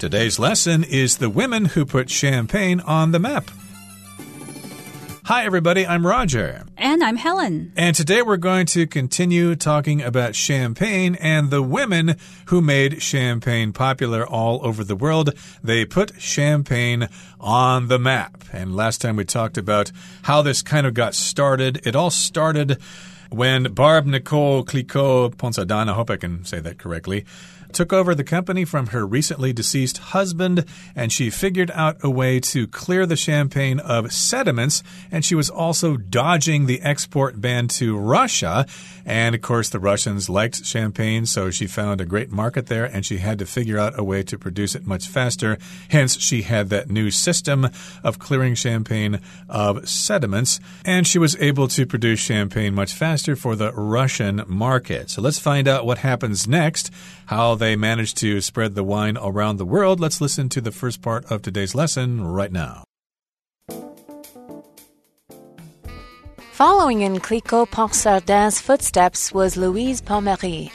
Today's lesson is the women who put champagne on the map. Hi, everybody. I'm Roger. And I'm Helen. And today we're going to continue talking about champagne and the women who made champagne popular all over the world. They put champagne on the map. And last time we talked about how this kind of got started. It all started when Barbe Nicole Clicquot Ponsardin, I hope I can say that correctly, took over the company from her recently deceased husband, and she figured out a way to clear the champagne of sediments. And she was also dodging the export ban to Russia. And of course, the Russians liked champagne, so she found a great market there, and she had to figure out a way to produce it much faster. Hence, she had that new system of clearing champagne of sediments, and she was able to produce champagne much faster for the Russian market. So let's find out what happens next, how they managed to spread the wine around the world. Let's listen to the first part of today's lesson right now. Following in Clicquot Ponsardin's footsteps was Louise Pommery.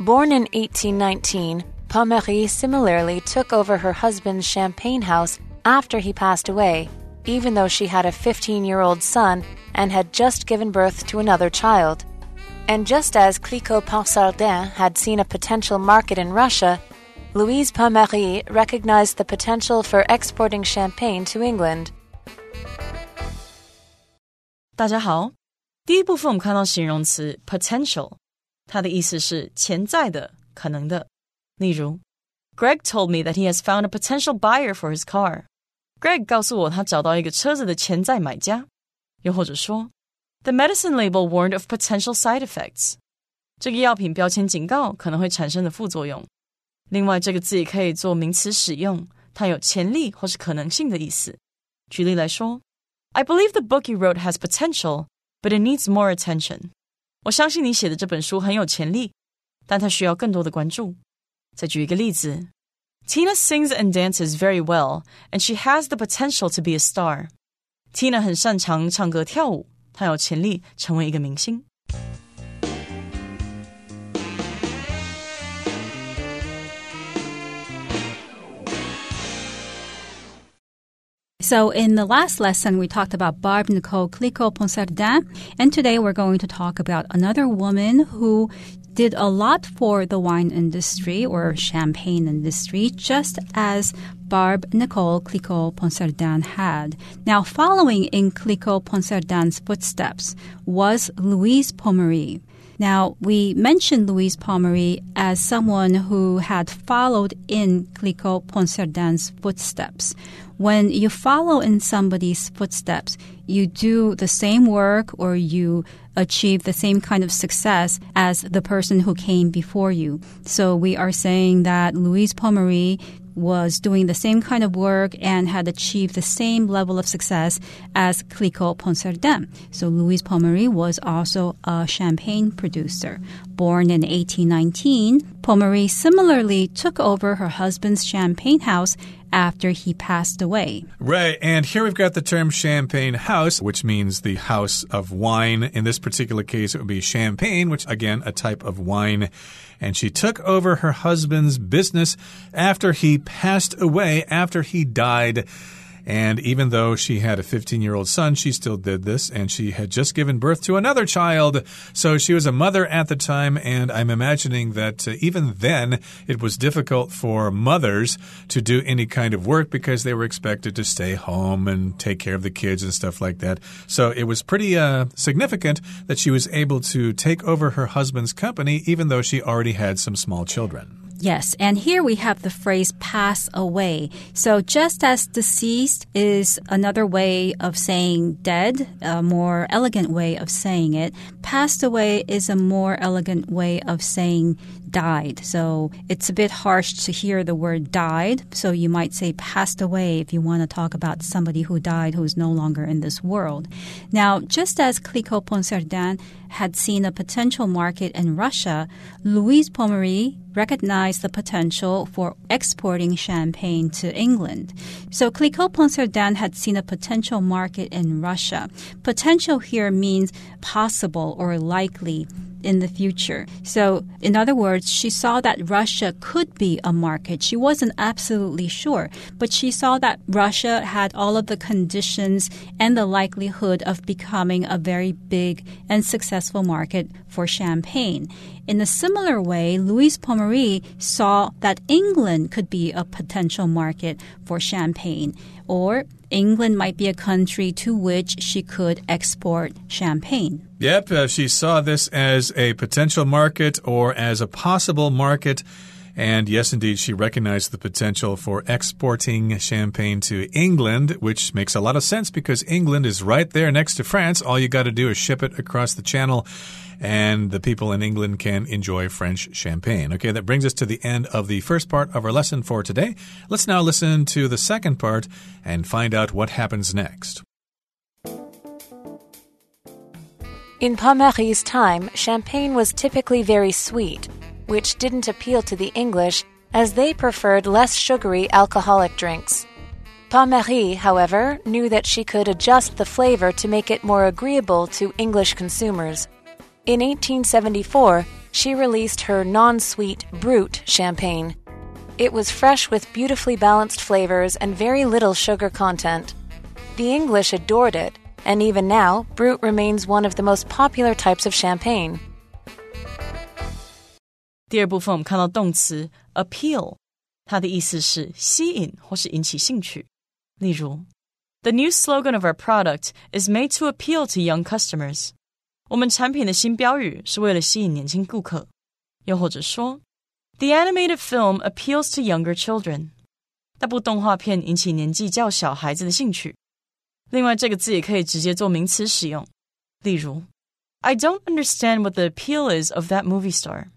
Born in 1819, Pommery similarly took over her husband's champagne house after he passed away, even though she had a 15 year old son and had just given birth to another child. And just as Clicquot Ponsardin had seen a potential market in Russia, Louise Pommery recognized the potential for exporting champagne to England. 大家好，第一部分我们看到形容词 potential，它的意思是潜在的、可能的。例如，Greg told me that he has found a potential buyer for his car。Greg 告诉我他找到一个车子的潜在买家。又或者说 the medicine label warned of potential side effects. 这个药品标签警告可能会产生的副作用。另外，这个字也可以做名词使用，它有潜力或是可能性的意思。举例来说，I believe the book you wrote has potential, but it needs more attention. 我相信你写的这本书很有潜力，但它需要更多的关注。再举一个例子，Tina sings and dances very well, and she has the potential to be a star. Tina 很擅长唱歌跳舞。 他有潜力成为一个明星。So, in the last lesson, we talked about Barbe Nicole Clicquot Ponsardin, and today we're going to talk about another woman who did a lot for the wine industry or champagne industry, just as Barbe Nicole Clicquot Ponsardin had. Now, following in Clicquot Ponsardin's footsteps was Louise Pommery. Now, we mentioned Louise Pommery as someone who had followed in Clicquot Ponsardin's footsteps. When you follow in somebody's footsteps, you do the same work or you achieve the same kind of success as the person who came before you. So we are saying that Louise Pommery was doing the same kind of work and had achieved the same level of success as Clicquot Ponsardin. So Louise Pommery was also a champagne producer. Born in 1819, Pommery similarly took over her husband's champagne house after he passed away. Right. And here we've got the term champagne house, which means the house of wine. In this particular case, it would be champagne, which again, a type of wine. And she took over her husband's business after he passed away, after he died. And even though she had a 15 year old son, she still did this. And she had just given birth to another child. So she was a mother at the time. And I'm imagining that uh, even then, it was difficult for mothers to do any kind of work because they were expected to stay home and take care of the kids and stuff like that. So it was pretty uh, significant that she was able to take over her husband's company, even though she already had some small children. Yes, and here we have the phrase pass away. So just as deceased is another way of saying dead, a more elegant way of saying it, passed away is a more elegant way of saying died. So it's a bit harsh to hear the word died. So you might say passed away if you want to talk about somebody who died who is no longer in this world. Now, just as Clicquot Ponsardin had seen a potential market in Russia, Louise Pommery recognized the potential for exporting champagne to England. So Clicquot Ponsardin had seen a potential market in Russia. Potential here means possible or likely in the future. So, in other words, she saw that Russia could be a market. She wasn't absolutely sure, but she saw that Russia had all of the conditions and the likelihood of becoming a very big and successful market for champagne. In a similar way, Louise Pommery saw that England could be a potential market for champagne, or England might be a country to which she could export champagne. Yep, uh, she saw this as a potential market or as a possible market. And yes, indeed, she recognized the potential for exporting champagne to England, which makes a lot of sense because England is right there next to France. All you got to do is ship it across the channel and the people in England can enjoy French champagne. Okay, that brings us to the end of the first part of our lesson for today. Let's now listen to the second part and find out what happens next. In Pommery's time, champagne was typically very sweet which didn't appeal to the English as they preferred less sugary alcoholic drinks. Pommery, however, knew that she could adjust the flavor to make it more agreeable to English consumers. In 1874, she released her non sweet Brut champagne. It was fresh with beautifully balanced flavors and very little sugar content. The English adored it, and even now, Brut remains one of the most popular types of champagne. 第二部分我们看到动词 appeal，它的意思是吸引或是引起兴趣。例如，The new slogan of our product is made to appeal to young customers。我们产品的新标语是为了吸引年轻顾客。又或者说，The animated film appeals to younger children。那部动画片引起年纪较小孩子的兴趣。另外，这个字也可以直接做名词使用。例如，I don't understand what the appeal is of that movie star。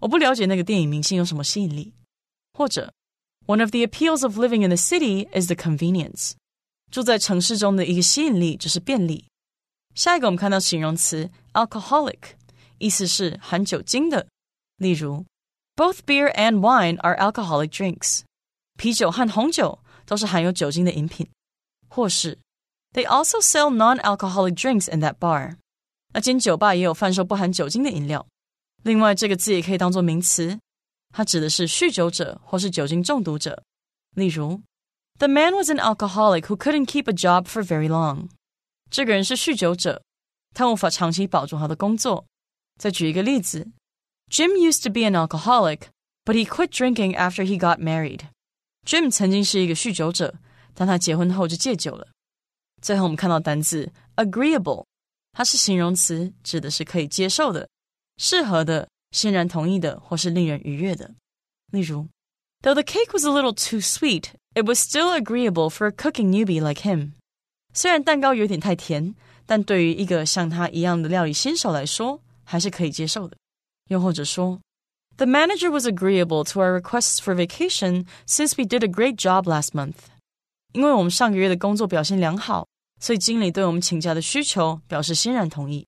我不了解那个电影明星有什么吸引力，或者 One of the appeals of living in the city is the convenience。住在城市中的一个吸引力就是便利。下一个我们看到形容词 alcoholic，意思是含酒精的。例如，Both beer and wine are alcoholic drinks。啤酒和红酒都是含有酒精的饮品。或是 They also sell non-alcoholic drinks in that bar。那间酒吧也有贩售不含酒精的饮料。 另外，这个字也可以当做名词，它指的是酗酒者或是酒精中毒者。例如，The man was an alcoholic who couldn't keep a job for very long。这个人是酗酒者，他无法长期保住他的工作。再举一个例子，Jim used to be an alcoholic, but he quit drinking after he got married。Jim 曾经是一个酗酒者，但他结婚后就戒酒了。最后，我们看到单字 agreeable，它是形容词，指的是可以接受的。 适合的、欣然同意的，或是令人愉悦的。例如，Though the cake was a little too sweet, it was still agreeable for a cooking newbie like him。虽然蛋糕有点太甜，但对于一个像他一样的料理新手来说，还是可以接受的。又或者说，The manager was agreeable to our requests for vacation since we did a great job last month。因为我们上个月的工作表现良好，所以经理对我们请假的需求表示欣然同意。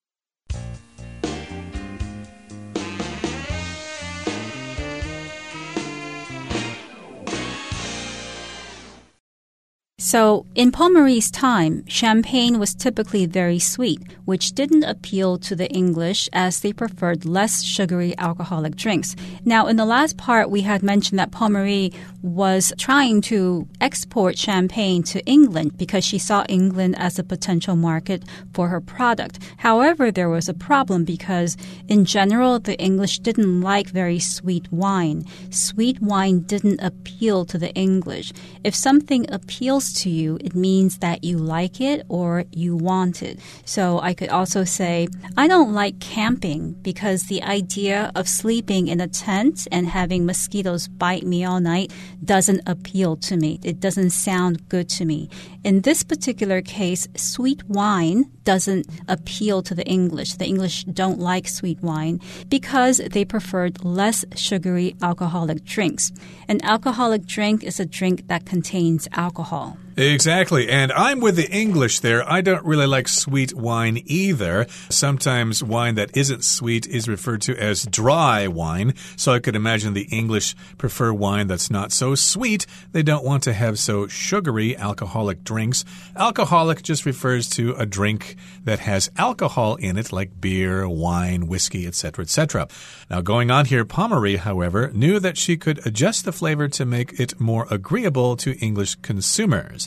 So, in Pommery's time, champagne was typically very sweet, which didn't appeal to the English as they preferred less sugary alcoholic drinks. Now, in the last part, we had mentioned that Pommery was trying to export champagne to England because she saw England as a potential market for her product. However, there was a problem because, in general, the English didn't like very sweet wine. Sweet wine didn't appeal to the English. If something appeals to you, it means that you like it or you want it. So I could also say, I don't like camping because the idea of sleeping in a tent and having mosquitoes bite me all night doesn't appeal to me. It doesn't sound good to me. In this particular case, sweet wine doesn't appeal to the English. The English don't like sweet wine because they preferred less sugary alcoholic drinks. An alcoholic drink is a drink that contains alcohol. Exactly. And I'm with the English there. I don't really like sweet wine either. Sometimes wine that isn't sweet is referred to as dry wine. So I could imagine the English prefer wine that's not so sweet. They don't want to have so sugary alcoholic drinks. Alcoholic just refers to a drink that has alcohol in it, like beer, wine, whiskey, etc., etc. Now, going on here, Pommery, however, knew that she could adjust the flavor to make it more agreeable to English consumers.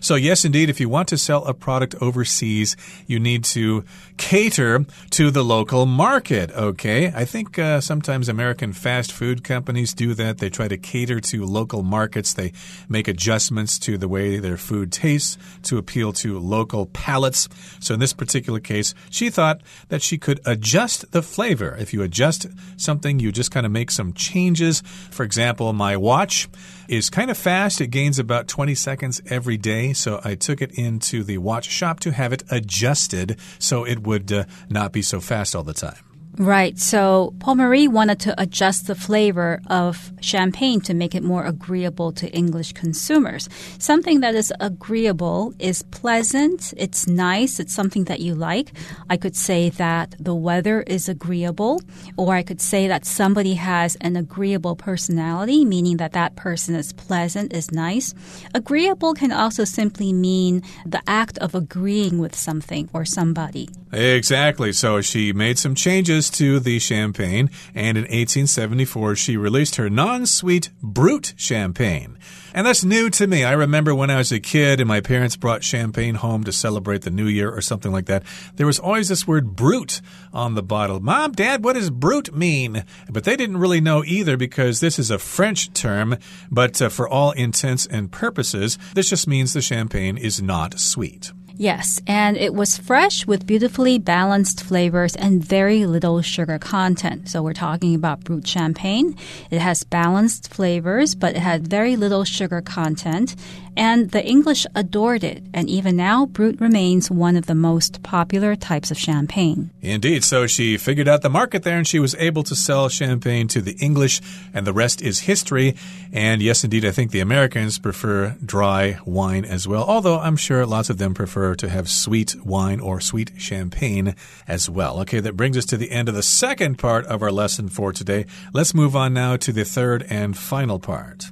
So, yes, indeed, if you want to sell a product overseas, you need to cater to the local market, okay? I think uh, sometimes American fast food companies do that. They try to cater to local markets, they make adjustments to the way their food tastes to appeal to local palates. So, in this particular case, she thought that she could adjust the flavor. If you adjust something, you just kind of make some changes. For example, my watch is kind of fast. It gains about 20 seconds every day. So I took it into the watch shop to have it adjusted so it would uh, not be so fast all the time. Right. So Pommery wanted to adjust the flavor of champagne to make it more agreeable to English consumers. Something that is agreeable is pleasant, it's nice, it's something that you like. I could say that the weather is agreeable, or I could say that somebody has an agreeable personality, meaning that that person is pleasant, is nice. Agreeable can also simply mean the act of agreeing with something or somebody. Exactly. So she made some changes to the champagne, and in 1874 she released her non sweet Brut champagne. And that's new to me. I remember when I was a kid and my parents brought champagne home to celebrate the new year or something like that. There was always this word brut on the bottle. Mom, Dad, what does brut mean? But they didn't really know either because this is a French term, but uh, for all intents and purposes, this just means the champagne is not sweet. Yes, and it was fresh with beautifully balanced flavors and very little sugar content. So we're talking about brut champagne. It has balanced flavors, but it had very little sugar content. And the English adored it. And even now, Brut remains one of the most popular types of champagne. Indeed. So she figured out the market there and she was able to sell champagne to the English, and the rest is history. And yes, indeed, I think the Americans prefer dry wine as well, although I'm sure lots of them prefer to have sweet wine or sweet champagne as well. Okay, that brings us to the end of the second part of our lesson for today. Let's move on now to the third and final part.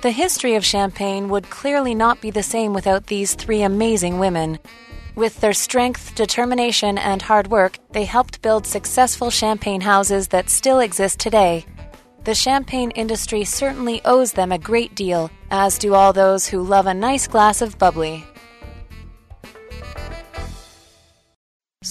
The history of Champagne would clearly not be the same without these three amazing women. With their strength, determination, and hard work, they helped build successful champagne houses that still exist today. The champagne industry certainly owes them a great deal, as do all those who love a nice glass of bubbly.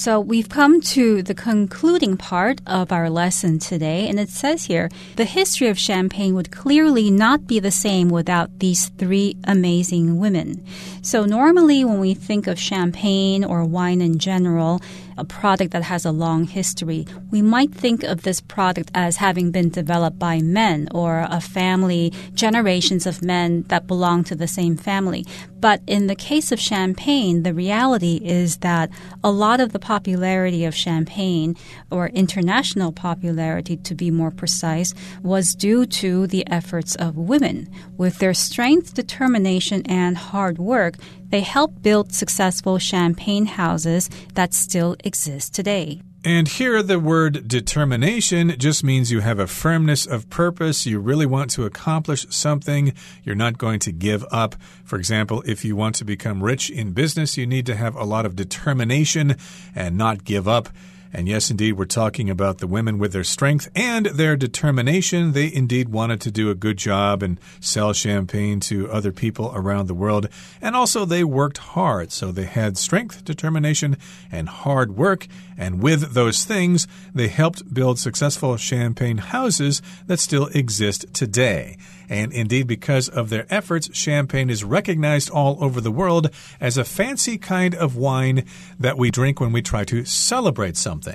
So we've come to the concluding part of our lesson today, and it says here the history of champagne would clearly not be the same without these three amazing women. So normally, when we think of champagne or wine in general, a product that has a long history, we might think of this product as having been developed by men or a family, generations of men that belong to the same family. But in the case of champagne, the reality is that a lot of the popularity of champagne, or international popularity to be more precise, was due to the efforts of women. With their strength, determination, and hard work, they helped build successful champagne houses that still exist today. And here, the word determination just means you have a firmness of purpose. You really want to accomplish something. You're not going to give up. For example, if you want to become rich in business, you need to have a lot of determination and not give up. And yes, indeed, we're talking about the women with their strength and their determination. They indeed wanted to do a good job and sell champagne to other people around the world. And also, they worked hard. So they had strength, determination, and hard work. And with those things, they helped build successful champagne houses that still exist today. And indeed, because of their efforts, champagne is recognized all over the world as a fancy kind of wine that we drink when we try to celebrate something.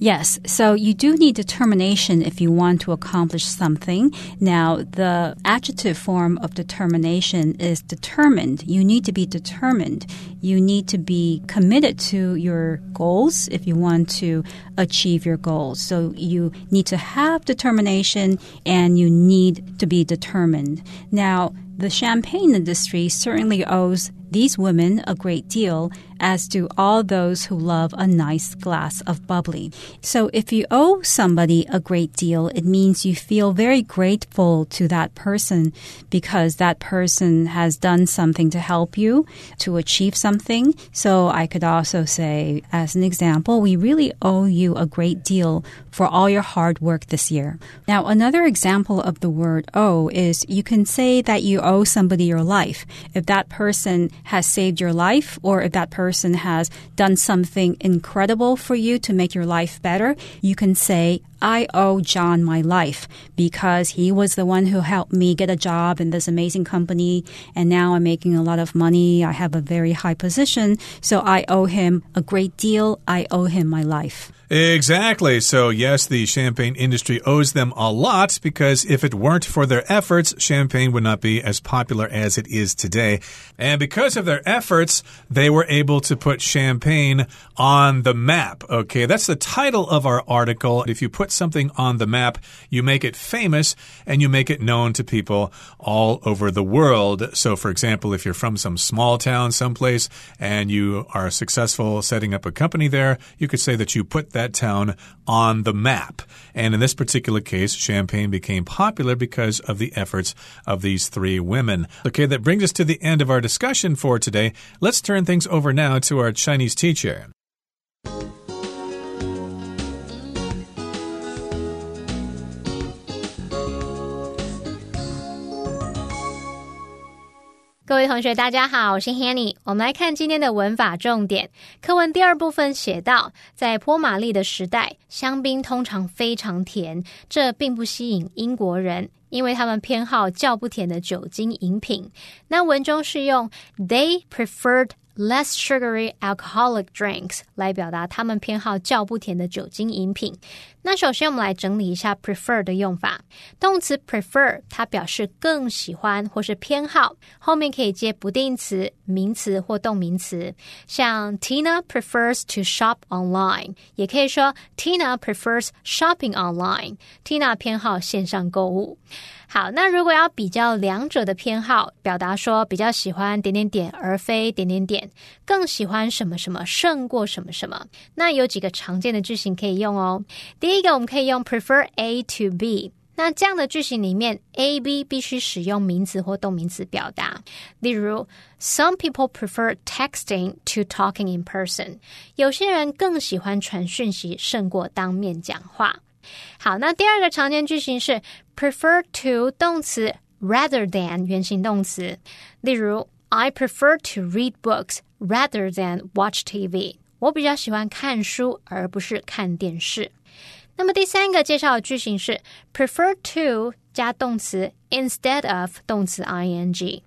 Yes, so you do need determination if you want to accomplish something. Now, the adjective form of determination is determined. You need to be determined. You need to be committed to your goals if you want to achieve your goals. So you need to have determination and you need to be determined. Now, the champagne industry certainly owes these women a great deal, as do all those who love a nice glass of bubbly. So if you owe somebody a great deal, it means you feel very grateful to that person because that person has done something to help you to achieve something. So I could also say, as an example, we really owe you a great deal for all your hard work this year. Now, another example of the word owe is you can say that you owe somebody your life. If that person has saved your life or if that person has done something incredible for you to make your life better, you can say, I owe John my life because he was the one who helped me get a job in this amazing company and now I'm making a lot of money. I have a very high position. So I owe him a great deal. I owe him my life. Exactly. So, yes, the champagne industry owes them a lot because if it weren't for their efforts, champagne would not be as popular as it is today. And because of their efforts, they were able to put champagne on the map. Okay, that's the title of our article. If you put something on the map, you make it famous and you make it known to people all over the world. So, for example, if you're from some small town someplace and you are successful setting up a company there, you could say that you put that town on the map. And in this particular case, Champagne became popular because of the efforts of these three women. Okay, that brings us to the end of our discussion for today. Let's turn things over now to our Chinese teacher. 各位同学，大家好，我是 Hanny。我们来看今天的文法重点。课文第二部分写到，在波马利的时代，香槟通常非常甜，这并不吸引英国人，因为他们偏好较不甜的酒精饮品。那文中是用 they preferred。Less sugary alcoholic drinks 来表达他们偏好较不甜的酒精饮品。那首先我们来整理一下 prefer 的用法。动词 prefer 它表示更喜欢或是偏好，后面可以接不定词、名词或动名词。像 Tina prefers to shop online，也可以说 Tina prefers shopping online。Tina 偏好线上购物。好，那如果要比较两者的偏好，表达说比较喜欢点点点，而非点点点，更喜欢什么什么胜过什么什么，那有几个常见的句型可以用哦。第一个，我们可以用 prefer A to B。那这样的句型里面，A、B 必须使用名词或动名词表达。例如，Some people prefer texting to talking in person。有些人更喜欢传讯息胜过当面讲话。好，那第二个常见句型是 prefer to 动词 rather than 原形动词。例如，I prefer to read books rather than watch TV。我比较喜欢看书而不是看电视。那么第三个介绍的句型是 prefer to 加动词 instead of 动词 ing。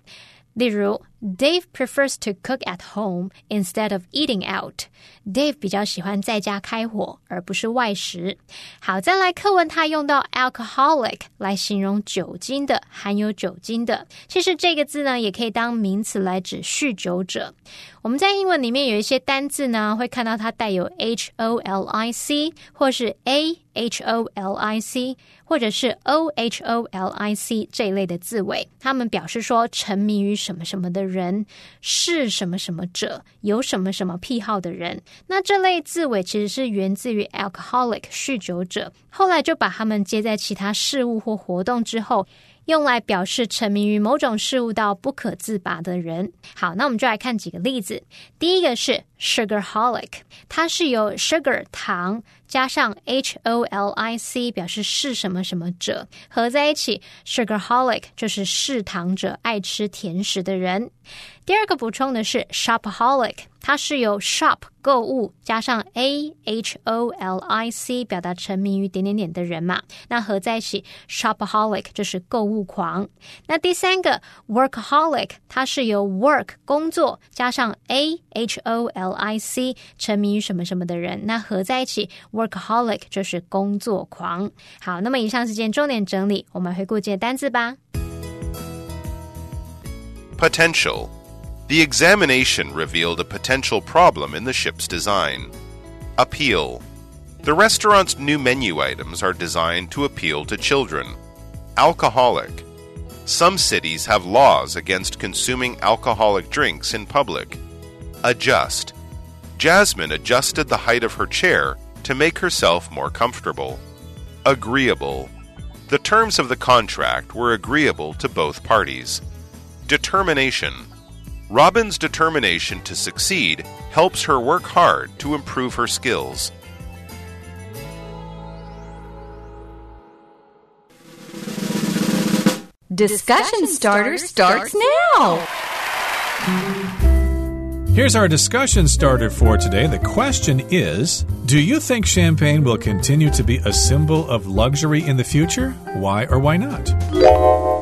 例如 ，Dave prefers to cook at home instead of eating out。Dave 比较喜欢在家开火，而不是外食。好，再来课文，他用到 alcoholic 来形容酒精的，含有酒精的。其实这个字呢，也可以当名词来指酗酒者。我们在英文里面有一些单字呢，会看到它带有 h o l i c，或是 a h o l i c，或者是 o h o l i c 这一类的字尾，它们表示说沉迷于什么什么的人，是什么什么者，有什么什么癖好的人。那这类字尾其实是源自于 alcoholic 酗酒者，后来就把它们接在其他事物或活动之后。用来表示沉迷于某种事物到不可自拔的人。好，那我们就来看几个例子。第一个是 sugarholic，它是由 sugar 糖加上 h o l i c 表示是什么什么者合在一起，sugarholic 就是嗜糖者，爱吃甜食的人。第二个补充的是 shopaholic，它是由 shop 购物加上 a h o l i c 表达沉迷于点点点的人嘛，那合在一起 shopaholic 就是购物狂。那第三个 workaholic，它是由 work 工作加上 a h o l i c 沉迷于什么什么的人，那合在一起 workaholic 就是工作狂。好，那么以上是件重点整理，我们回顾这些单字吧。Potential. The examination revealed a potential problem in the ship's design. Appeal. The restaurant's new menu items are designed to appeal to children. Alcoholic. Some cities have laws against consuming alcoholic drinks in public. Adjust. Jasmine adjusted the height of her chair to make herself more comfortable. Agreeable. The terms of the contract were agreeable to both parties. Determination. Robin's determination to succeed helps her work hard to improve her skills. Discussion starter starts now. Here's our discussion starter for today. The question is Do you think champagne will continue to be a symbol of luxury in the future? Why or why not?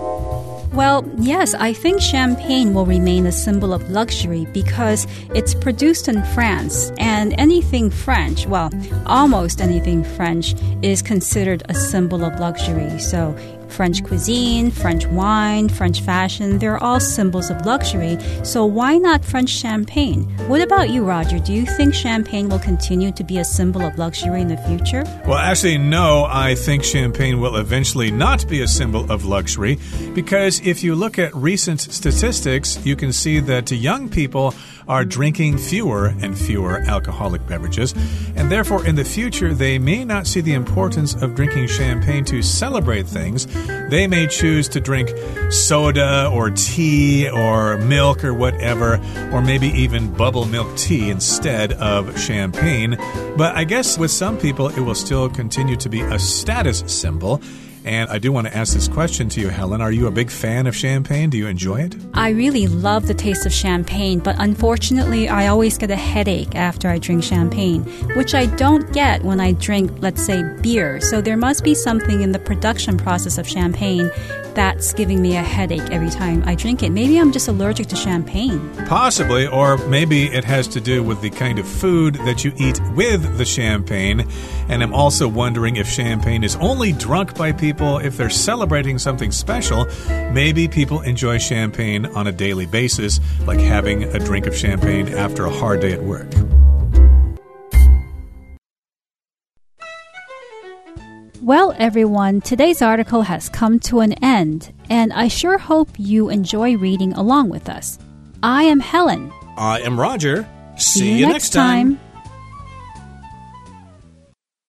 Well, yes, I think champagne will remain a symbol of luxury because it's produced in France, and anything French, well, almost anything French, is considered a symbol of luxury. So, French cuisine, French wine, French fashion, they're all symbols of luxury. So, why not French champagne? What about you, Roger? Do you think champagne will continue to be a symbol of luxury in the future? Well, actually, no, I think champagne will eventually not be a symbol of luxury because if you look at recent statistics, you can see that young people are drinking fewer and fewer alcoholic beverages, and therefore in the future they may not see the importance of drinking champagne to celebrate things. They may choose to drink soda or tea or milk or whatever, or maybe even bubble milk tea instead of champagne. But I guess with some people it will still continue to be a status symbol. And I do want to ask this question to you, Helen. Are you a big fan of champagne? Do you enjoy it? I really love the taste of champagne, but unfortunately, I always get a headache after I drink champagne, which I don't get when I drink, let's say, beer. So there must be something in the production process of champagne that's giving me a headache every time I drink it. Maybe I'm just allergic to champagne. Possibly, or maybe it has to do with the kind of food that you eat with the champagne. And I'm also wondering if champagne is only drunk by people if they're celebrating something special. Maybe people enjoy champagne on a daily basis, like having a drink of champagne after a hard day at work. Well, everyone, today's article has come to an end, and I sure hope you enjoy reading along with us. I am Helen. I am Roger. See you next time.